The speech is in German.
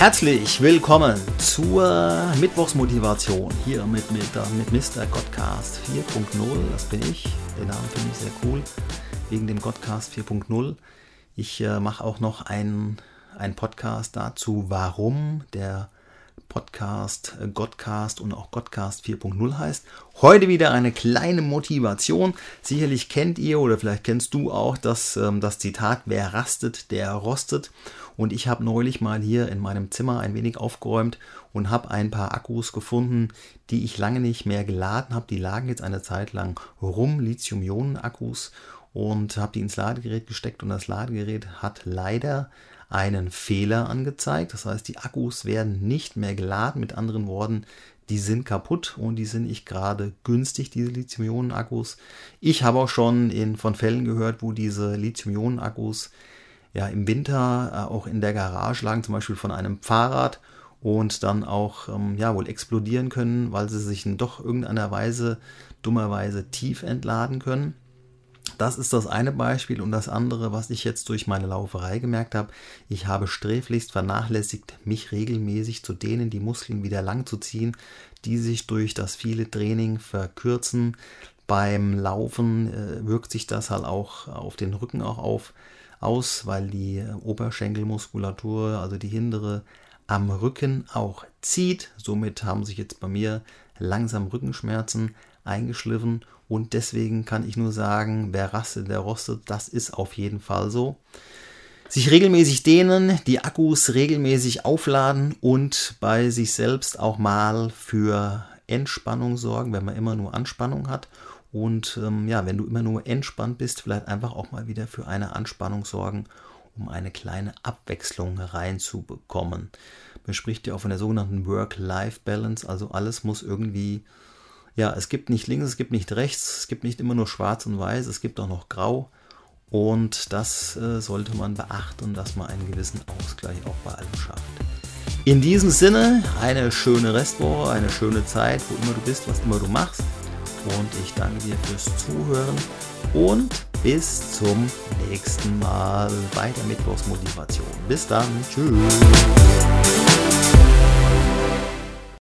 Herzlich willkommen zur Mittwochsmotivation hier mit, mit, mit Mr. Godcast 4.0. Das bin ich. Den Namen finde ich sehr cool, wegen dem Godcast 4.0. Ich äh, mache auch noch einen, einen Podcast dazu, warum der Podcast äh, Godcast und auch Godcast 4.0 heißt. Heute wieder eine kleine Motivation. Sicherlich kennt ihr oder vielleicht kennst du auch das, ähm, das Zitat, wer rastet, der rostet. Und ich habe neulich mal hier in meinem Zimmer ein wenig aufgeräumt und habe ein paar Akkus gefunden, die ich lange nicht mehr geladen habe. Die lagen jetzt eine Zeit lang rum, Lithium-Ionen-Akkus und habe die ins Ladegerät gesteckt und das Ladegerät hat leider einen Fehler angezeigt. Das heißt, die Akkus werden nicht mehr geladen. Mit anderen Worten, die sind kaputt und die sind nicht gerade günstig, diese Lithium-Ionen-Akkus. Ich habe auch schon in, von Fällen gehört, wo diese Lithium-Ionen-Akkus ja im Winter äh, auch in der Garage lagen, zum Beispiel von einem Fahrrad und dann auch ähm, ja wohl explodieren können, weil sie sich in doch irgendeiner Weise dummerweise tief entladen können. Das ist das eine Beispiel und das andere, was ich jetzt durch meine Lauferei gemerkt habe, ich habe sträflichst vernachlässigt, mich regelmäßig zu dehnen, die Muskeln wieder lang zu ziehen, die sich durch das viele Training verkürzen. Beim Laufen äh, wirkt sich das halt auch auf den Rücken auch auf, aus, weil die Oberschenkelmuskulatur, also die hintere am Rücken auch zieht. Somit haben sich jetzt bei mir langsam Rückenschmerzen eingeschliffen und deswegen kann ich nur sagen, wer rastet, der rostet, das ist auf jeden Fall so. Sich regelmäßig dehnen, die Akkus regelmäßig aufladen und bei sich selbst auch mal für Entspannung sorgen, wenn man immer nur Anspannung hat. Und ähm, ja, wenn du immer nur entspannt bist, vielleicht einfach auch mal wieder für eine Anspannung sorgen, um eine kleine Abwechslung reinzubekommen. Man spricht ja auch von der sogenannten Work-Life-Balance, also alles muss irgendwie ja, es gibt nicht links, es gibt nicht rechts, es gibt nicht immer nur schwarz und weiß, es gibt auch noch grau. Und das äh, sollte man beachten, dass man einen gewissen Ausgleich auch bei allem schafft. In diesem Sinne, eine schöne Restwoche, eine schöne Zeit, wo immer du bist, was immer du machst. Und ich danke dir fürs Zuhören und bis zum nächsten Mal bei der Mittwochsmotivation. Bis dann, tschüss.